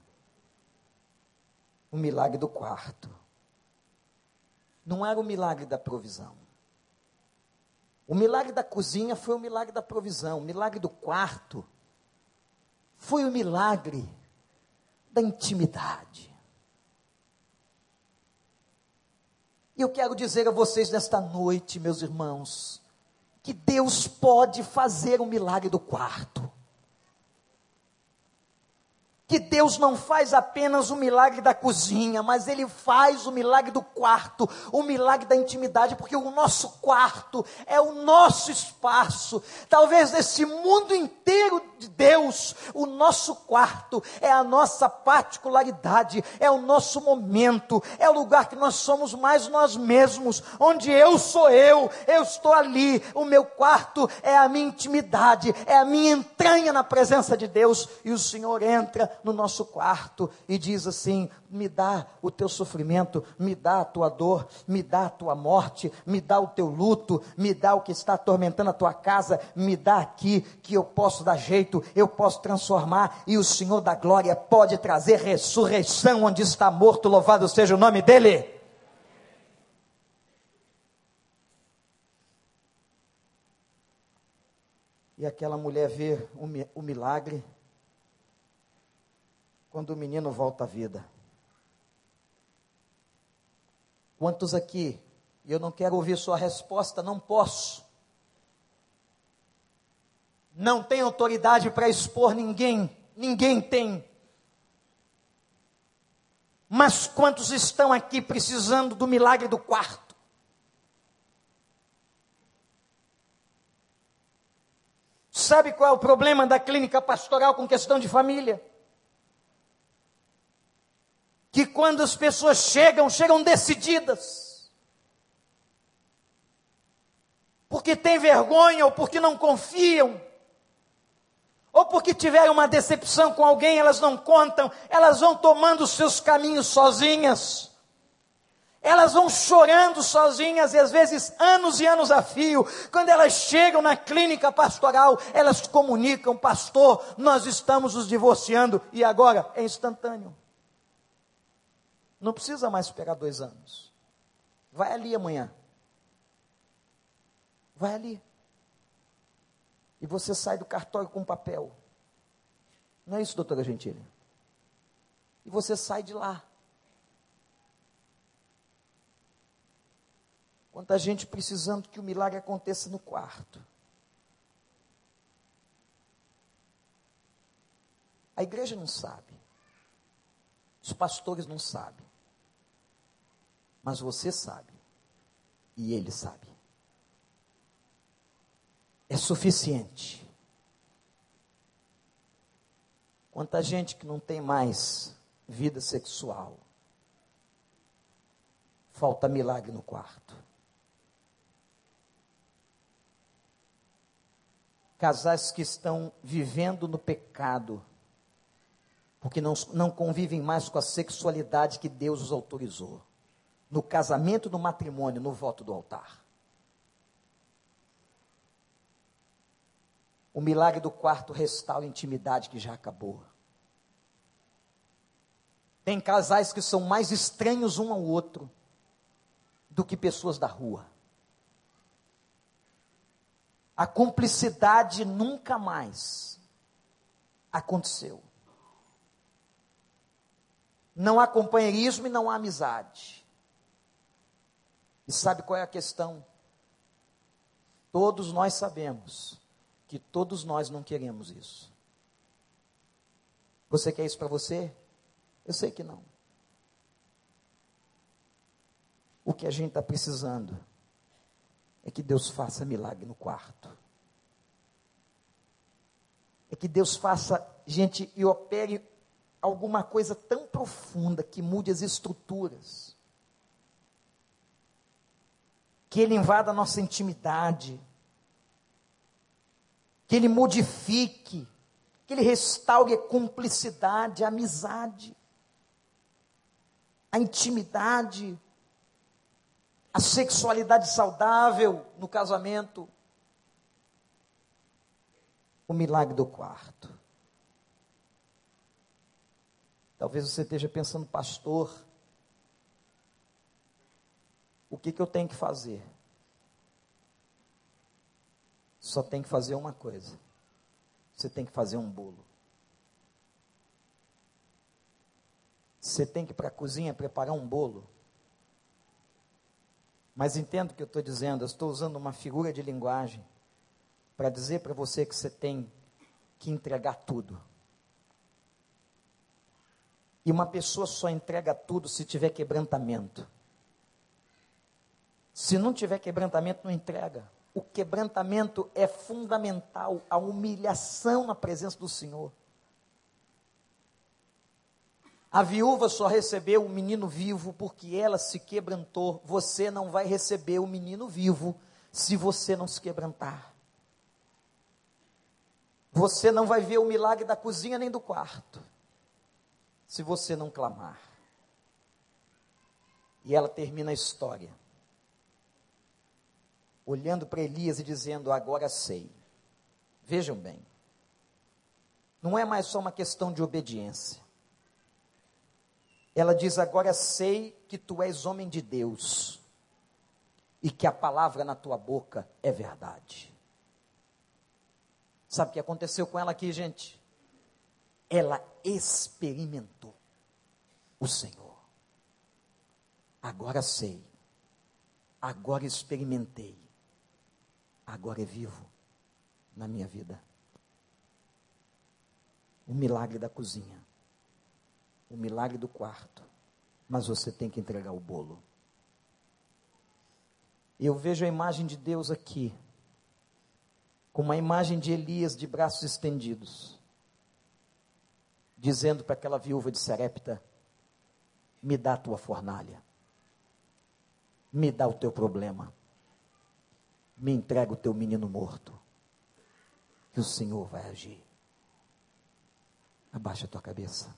O milagre do quarto. Não era o milagre da provisão. O milagre da cozinha foi o milagre da provisão. O milagre do quarto foi o milagre da intimidade. E eu quero dizer a vocês nesta noite, meus irmãos, que Deus pode fazer o milagre do quarto. Que Deus não faz apenas o milagre da cozinha, mas Ele faz o milagre do quarto, o milagre da intimidade, porque o nosso quarto é o nosso espaço. Talvez nesse mundo inteiro de Deus, o nosso quarto é a nossa particularidade, é o nosso momento, é o lugar que nós somos mais nós mesmos, onde eu sou eu, eu estou ali, o meu quarto é a minha intimidade, é a minha entranha na presença de Deus, e o Senhor entra no nosso quarto e diz assim: me dá o teu sofrimento, me dá a tua dor, me dá a tua morte, me dá o teu luto, me dá o que está atormentando a tua casa, me dá aqui que eu posso dar jeito, eu posso transformar, e o Senhor da glória pode trazer ressurreição onde está morto, louvado seja o nome dEle. E aquela mulher vê o milagre quando o menino volta à vida. Quantos aqui? E eu não quero ouvir sua resposta, não posso. Não tem autoridade para expor ninguém, ninguém tem. Mas quantos estão aqui precisando do milagre do quarto? Sabe qual é o problema da clínica pastoral com questão de família? Que quando as pessoas chegam, chegam decididas. Porque têm vergonha ou porque não confiam. Ou porque tiveram uma decepção com alguém, elas não contam, elas vão tomando os seus caminhos sozinhas. Elas vão chorando sozinhas e às vezes anos e anos a fio. Quando elas chegam na clínica pastoral, elas comunicam: Pastor, nós estamos nos divorciando e agora é instantâneo. Não precisa mais esperar dois anos. Vai ali amanhã. Vai ali. E você sai do cartório com papel. Não é isso, doutora Gentili? E você sai de lá. Quanta gente precisando que o milagre aconteça no quarto. A igreja não sabe. Os pastores não sabem. Mas você sabe. E ele sabe. É suficiente. Quanta gente que não tem mais vida sexual. Falta milagre no quarto. Casais que estão vivendo no pecado, porque não, não convivem mais com a sexualidade que Deus os autorizou no casamento, no matrimônio, no voto do altar. O milagre do quarto restaura a intimidade que já acabou. Tem casais que são mais estranhos um ao outro do que pessoas da rua. A cumplicidade nunca mais aconteceu. Não há companheirismo e não há amizade. E sabe qual é a questão? Todos nós sabemos que todos nós não queremos isso. Você quer isso para você? Eu sei que não. O que a gente está precisando é que Deus faça milagre no quarto. É que Deus faça, gente, e opere alguma coisa tão profunda que mude as estruturas que Ele invada a nossa intimidade, que Ele modifique, que Ele restaure a cumplicidade, a amizade, a intimidade, a sexualidade saudável no casamento, o milagre do quarto. Talvez você esteja pensando, pastor, o que, que eu tenho que fazer? Só tem que fazer uma coisa. Você tem que fazer um bolo. Você tem que ir para a cozinha preparar um bolo. Mas entendo o que eu estou dizendo, eu estou usando uma figura de linguagem para dizer para você que você tem que entregar tudo. E uma pessoa só entrega tudo se tiver quebrantamento. Se não tiver quebrantamento, não entrega. O quebrantamento é fundamental, a humilhação na presença do Senhor. A viúva só recebeu o menino vivo porque ela se quebrantou. Você não vai receber o menino vivo se você não se quebrantar. Você não vai ver o milagre da cozinha nem do quarto se você não clamar. E ela termina a história olhando para Elias e dizendo: Agora sei. Vejam bem, não é mais só uma questão de obediência. Ela diz: Agora sei que tu és homem de Deus e que a palavra na tua boca é verdade. Sabe o que aconteceu com ela aqui, gente? Ela experimentou o Senhor. Agora sei, agora experimentei, agora é vivo na minha vida. O milagre da cozinha o milagre do quarto, mas você tem que entregar o bolo. Eu vejo a imagem de Deus aqui, com uma imagem de Elias de braços estendidos, dizendo para aquela viúva de Serepta: me dá a tua fornalha, me dá o teu problema, me entrega o teu menino morto, que o Senhor vai agir. Abaixa a tua cabeça.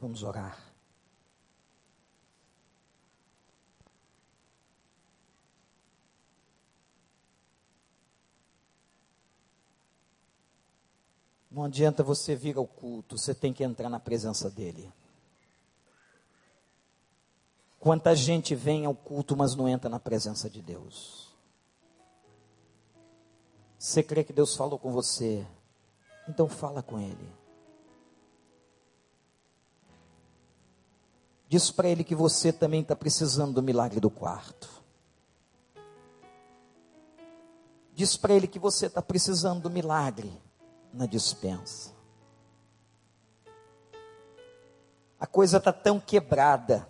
Vamos orar. Não adianta você vir ao culto, você tem que entrar na presença dele. Quanta gente vem ao culto, mas não entra na presença de Deus. Você crê que Deus falou com você? Então fala com Ele. Diz para ele que você também está precisando do milagre do quarto. Diz para ele que você está precisando do milagre na dispensa. A coisa está tão quebrada.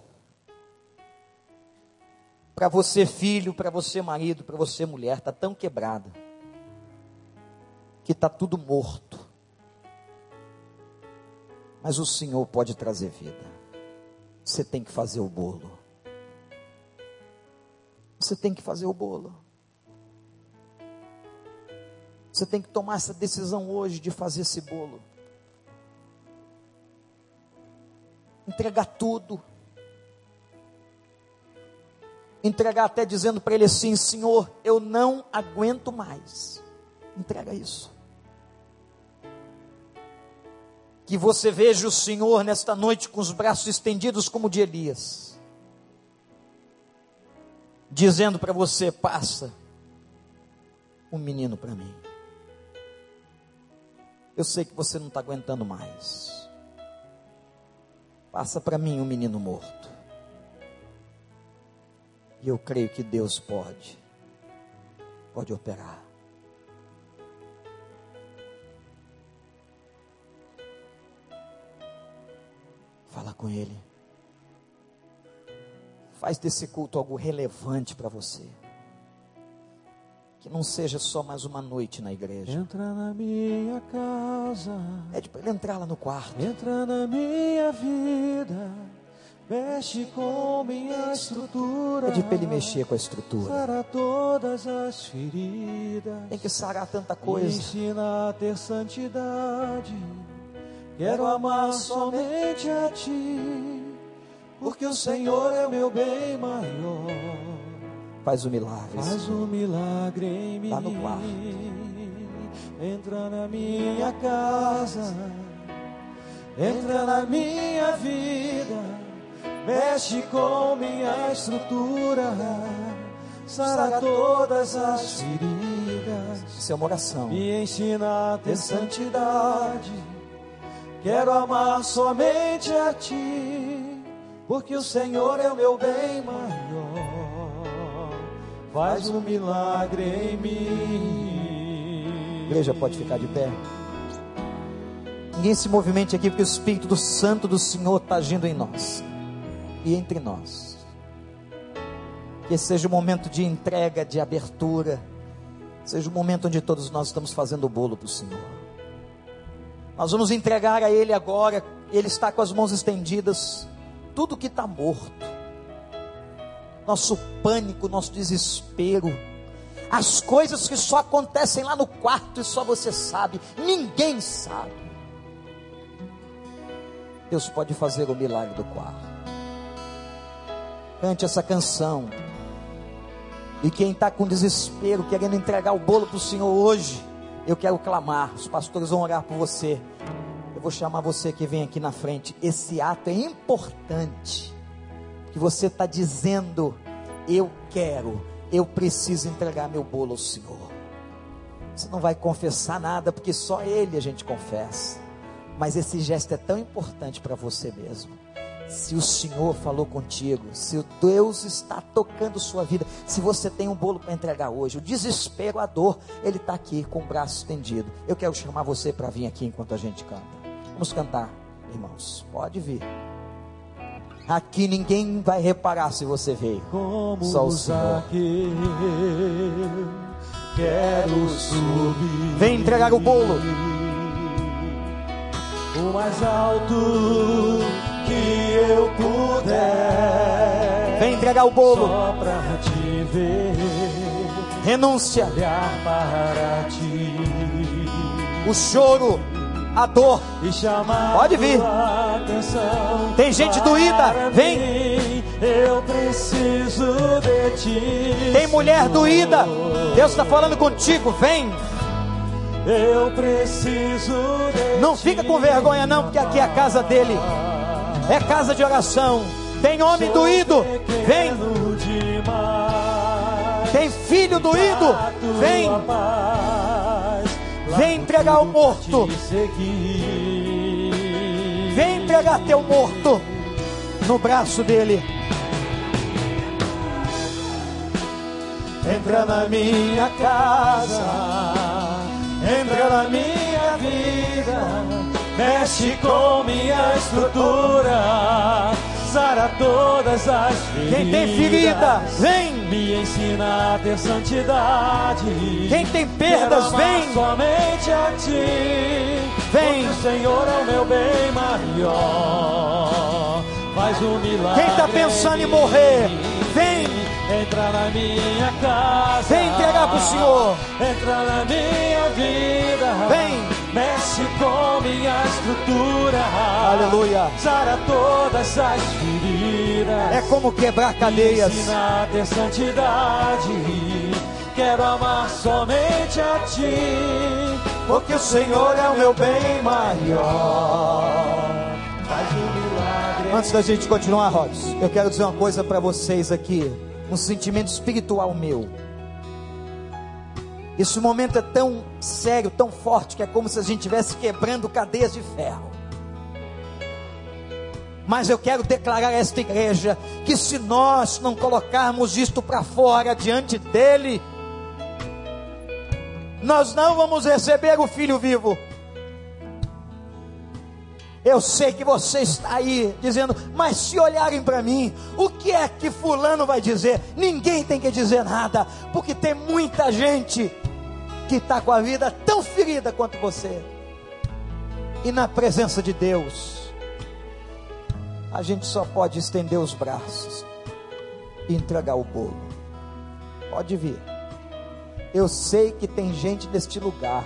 Para você, filho, para você, marido, para você, mulher, está tão quebrada. Que está tudo morto. Mas o Senhor pode trazer vida você tem que fazer o bolo. Você tem que fazer o bolo. Você tem que tomar essa decisão hoje de fazer esse bolo. Entregar tudo. Entregar até dizendo para ele assim: Senhor, eu não aguento mais. Entrega isso. que você veja o Senhor nesta noite com os braços estendidos como de Elias, dizendo para você: passa um menino para mim. Eu sei que você não está aguentando mais. Passa para mim um menino morto. E eu creio que Deus pode, pode operar. Fala com Ele. Faz desse culto algo relevante para você. Que não seja só mais uma noite na igreja. Entra na minha casa. Pede para ele entrar lá no quarto. Entra na minha vida. Mexe com minha estrutura. Pede para ele mexer com a estrutura. Sara todas as feridas. Tem que sarar tanta coisa. Me ensina a ter santidade Quero amar somente a Ti, porque o Senhor é o meu bem maior. Faz o milagre. Faz o milagre em mim. Lá no quarto. Entra na minha casa. Entra na minha vida. Mexe com minha estrutura. Sara todas as feridas. Isso é uma oração. Me ensina a ter santidade Quero amar somente a Ti, porque o Senhor é o meu bem maior. Faz um milagre em mim. igreja pode ficar de pé. Ninguém se movimente aqui, porque o Espírito do Santo do Senhor está agindo em nós e entre nós. Que esse seja o momento de entrega, de abertura, seja o momento onde todos nós estamos fazendo o bolo para o Senhor. Nós vamos entregar a Ele agora, Ele está com as mãos estendidas, tudo que está morto, nosso pânico, nosso desespero, as coisas que só acontecem lá no quarto e só você sabe, ninguém sabe. Deus pode fazer o milagre do quarto. Cante essa canção. E quem está com desespero, querendo entregar o bolo para o Senhor hoje, eu quero clamar. Os pastores vão orar por você. Eu vou chamar você que vem aqui na frente. Esse ato é importante. Que você está dizendo: Eu quero, eu preciso entregar meu bolo ao Senhor. Você não vai confessar nada, porque só Ele a gente confessa. Mas esse gesto é tão importante para você mesmo. Se o Senhor falou contigo, se o Deus está tocando sua vida, se você tem um bolo para entregar hoje, o desespero, a dor, Ele está aqui com o braço estendido. Eu quero chamar você para vir aqui enquanto a gente canta. Vamos cantar, irmãos. Pode vir. Aqui ninguém vai reparar se você veio. Como Só o Senhor. quero subir. Vem entregar o bolo. o mais alto que eu puder. Vem entregar o bolo. Só pra te ver, Renúncia. olhar para ti O choro, a dor. Pode vir. Tem gente doída, vem. Eu preciso de ti. Tem mulher doída. Deus está falando contigo. Vem. Eu preciso de Não fica com vergonha, não, porque aqui é a casa dele. É casa de oração. Tem homem doído. Vem. Tem filho doído. Vem. Vem entregar o morto. Vem entregar teu morto no braço dele. Entra na minha casa, entra na minha vida, mexe com minha estrutura, todas as feridas. Quem tem ferida, vem. Me ensina a ter santidade. Quem tem perdas, vem. Somente a ti. Vem. Porque o Senhor é o meu bem maior. Faz um milagre. Quem está pensando em morrer, vem. Entra na minha casa. Vem entregar pro Senhor. Entra na minha vida. Vem. Mexe com minha estrutura. Aleluia. Sara todas as feridas. É como quebrar cadeias. Ensina a ter santidade. Quero amar somente a ti. Porque o Senhor é o meu bem maior. Um. Antes da gente continuar, Rods, eu quero dizer uma coisa para vocês aqui, um sentimento espiritual meu. Esse momento é tão sério, tão forte, que é como se a gente estivesse quebrando cadeias de ferro. Mas eu quero declarar a esta igreja que se nós não colocarmos isto para fora diante dele, nós não vamos receber o filho vivo. Eu sei que você está aí dizendo, mas se olharem para mim, o que é que Fulano vai dizer? Ninguém tem que dizer nada, porque tem muita gente que está com a vida tão ferida quanto você. E na presença de Deus, a gente só pode estender os braços e entregar o bolo. Pode vir. Eu sei que tem gente neste lugar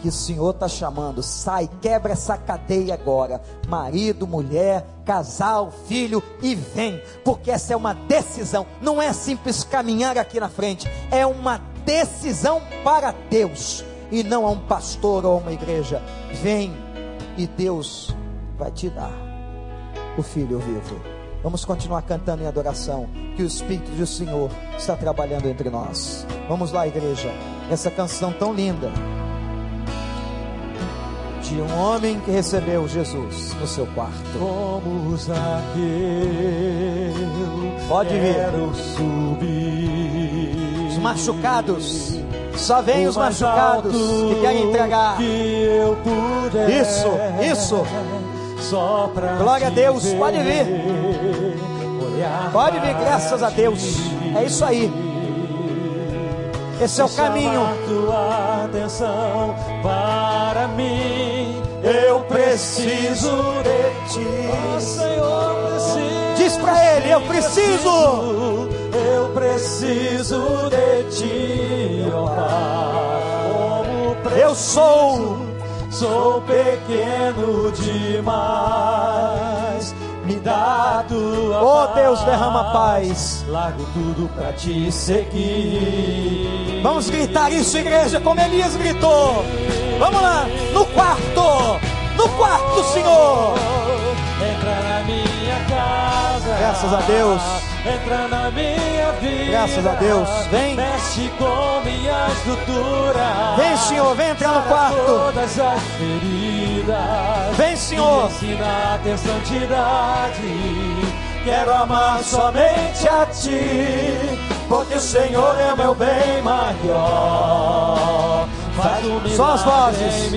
que o Senhor está chamando. Sai, quebra essa cadeia agora. Marido, mulher, casal, filho, e vem, porque essa é uma decisão. Não é simples caminhar aqui na frente, é uma decisão para Deus e não a um pastor ou a uma igreja. Vem e Deus vai te dar o filho vivo. Vamos continuar cantando em adoração, que o Espírito do Senhor está trabalhando entre nós. Vamos lá, igreja, essa canção tão linda. de um homem que recebeu Jesus no seu quarto. Como Zaqueu, Pode vir. quero subir. Os machucados, só vem os machucados que querem entregar. Que puder. Isso, isso. Glória a Deus, pode vir. Pode vir, graças a Deus. É isso aí. Esse é o caminho. Tua atenção para mim. Eu preciso de ti. Oh, Senhor, preciso. Diz pra ele, eu preciso. Eu preciso de ti, ó Pai. Eu sou. Sou pequeno demais. Me dá tua Oh Deus, derrama paz. Largo tudo pra te seguir. Vamos gritar isso, igreja, como Elias gritou. Vamos lá, no quarto. No quarto, Senhor. Graças a Deus. Entra na minha vida. Graças a Deus. Vem. Mexe com minha estrutura. Vem, Senhor, vem entrar no quarto. Todas as feridas. Vem, Senhor. Me ensina a ter santidade. Quero amar somente a ti. Porque o Senhor é meu bem maior. Faz um Só as vozes.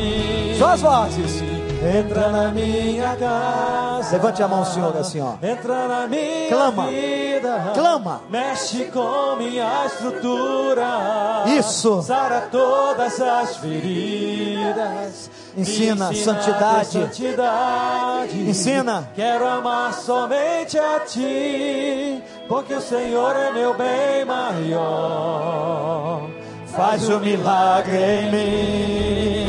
Só as vozes. Entra na minha casa. Levante a mão, Senhor, assim, ó. Entra na minha Clama. vida. Clama. Mexe com minha estrutura. Isso. Sara todas as feridas. Ensina Me santidade. santidade. Ensina. Quero amar somente a ti. Porque o Senhor é meu bem maior. Faz o milagre em mim.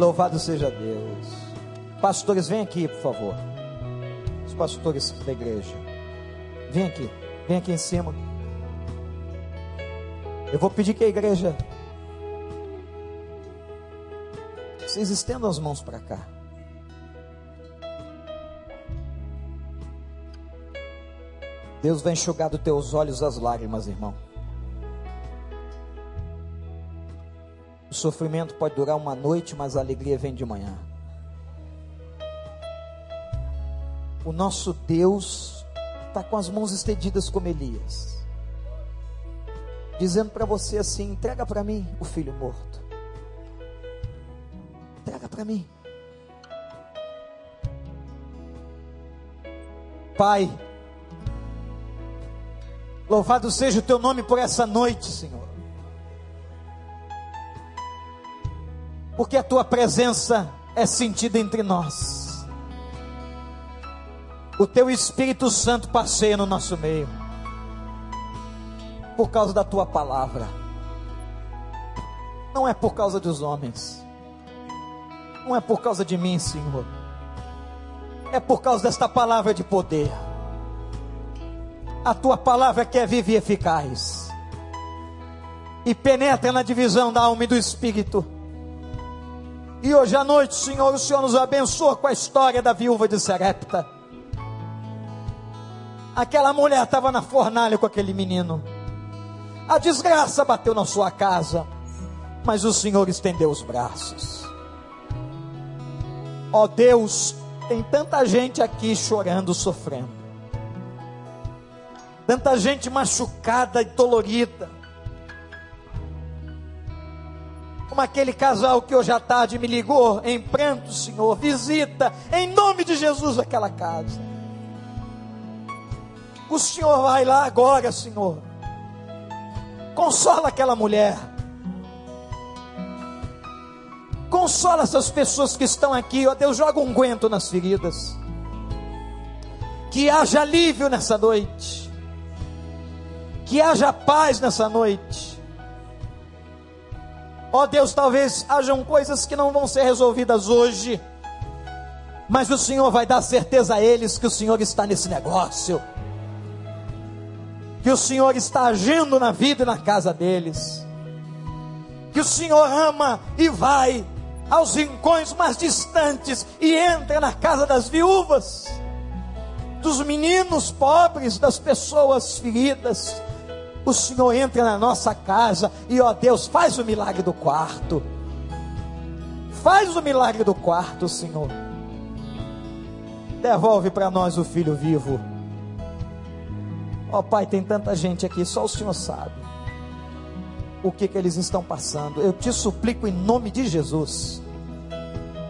Louvado seja Deus. Pastores, vem aqui, por favor. Os pastores da igreja. Vem aqui. Vem aqui em cima. Eu vou pedir que a igreja. Vocês estendam as mãos para cá. Deus vai enxugar dos teus olhos as lágrimas, irmão. O sofrimento pode durar uma noite, mas a alegria vem de manhã. O nosso Deus está com as mãos estendidas como Elias, dizendo para você assim: entrega para mim o filho morto, entrega para mim. Pai, louvado seja o teu nome por essa noite, Senhor. Porque a tua presença é sentida entre nós. O teu Espírito Santo passeia no nosso meio, por causa da tua palavra, não é por causa dos homens, não é por causa de mim, Senhor, é por causa desta palavra de poder. A tua palavra que é viva e eficaz, e penetra na divisão da alma e do espírito e hoje à noite, Senhor, o Senhor nos abençoa com a história da viúva de Serepta. Aquela mulher estava na fornalha com aquele menino. A desgraça bateu na sua casa, mas o Senhor estendeu os braços. Ó oh Deus, tem tanta gente aqui chorando, sofrendo. Tanta gente machucada e dolorida como aquele casal que hoje à tarde me ligou em pranto, Senhor. Visita em nome de Jesus aquela casa. O Senhor vai lá agora, Senhor. Consola aquela mulher. Consola essas pessoas que estão aqui, ó Deus, joga um guento nas feridas. Que haja alívio nessa noite. Que haja paz nessa noite. Ó oh Deus, talvez hajam coisas que não vão ser resolvidas hoje, mas o Senhor vai dar certeza a eles que o Senhor está nesse negócio, que o Senhor está agindo na vida e na casa deles, que o Senhor ama e vai aos rincões mais distantes e entra na casa das viúvas, dos meninos pobres, das pessoas feridas. O Senhor entra na nossa casa e, ó Deus, faz o milagre do quarto. Faz o milagre do quarto, Senhor. Devolve para nós o filho vivo. Ó Pai, tem tanta gente aqui, só o Senhor sabe o que, que eles estão passando. Eu te suplico em nome de Jesus.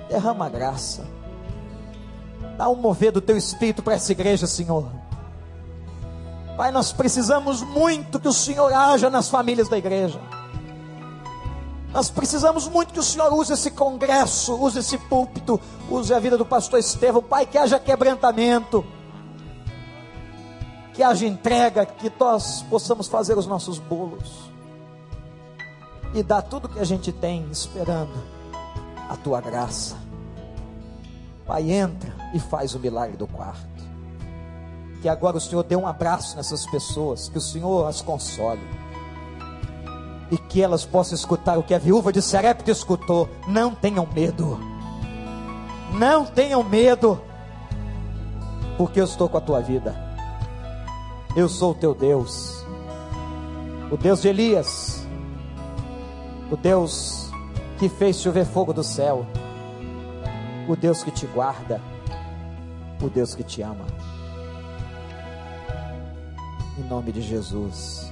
Derrama graça. Dá um mover do teu espírito para essa igreja, Senhor. Pai, nós precisamos muito que o Senhor haja nas famílias da igreja. Nós precisamos muito que o Senhor use esse congresso, use esse púlpito, use a vida do pastor Estevão. Pai, que haja quebrantamento, que haja entrega, que nós possamos fazer os nossos bolos e dar tudo que a gente tem esperando a tua graça. Pai, entra e faz o milagre do quarto. Que agora o Senhor dê um abraço nessas pessoas, que o Senhor as console e que elas possam escutar o que a viúva de Serepta escutou. Não tenham medo. Não tenham medo. Porque eu estou com a tua vida. Eu sou o teu Deus. O Deus de Elias. O Deus que fez chover fogo do céu. O Deus que te guarda. O Deus que te ama. Em nome de Jesus.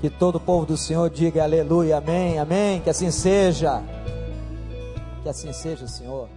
Que todo o povo do Senhor diga aleluia, amém, amém. Que assim seja. Que assim seja, Senhor.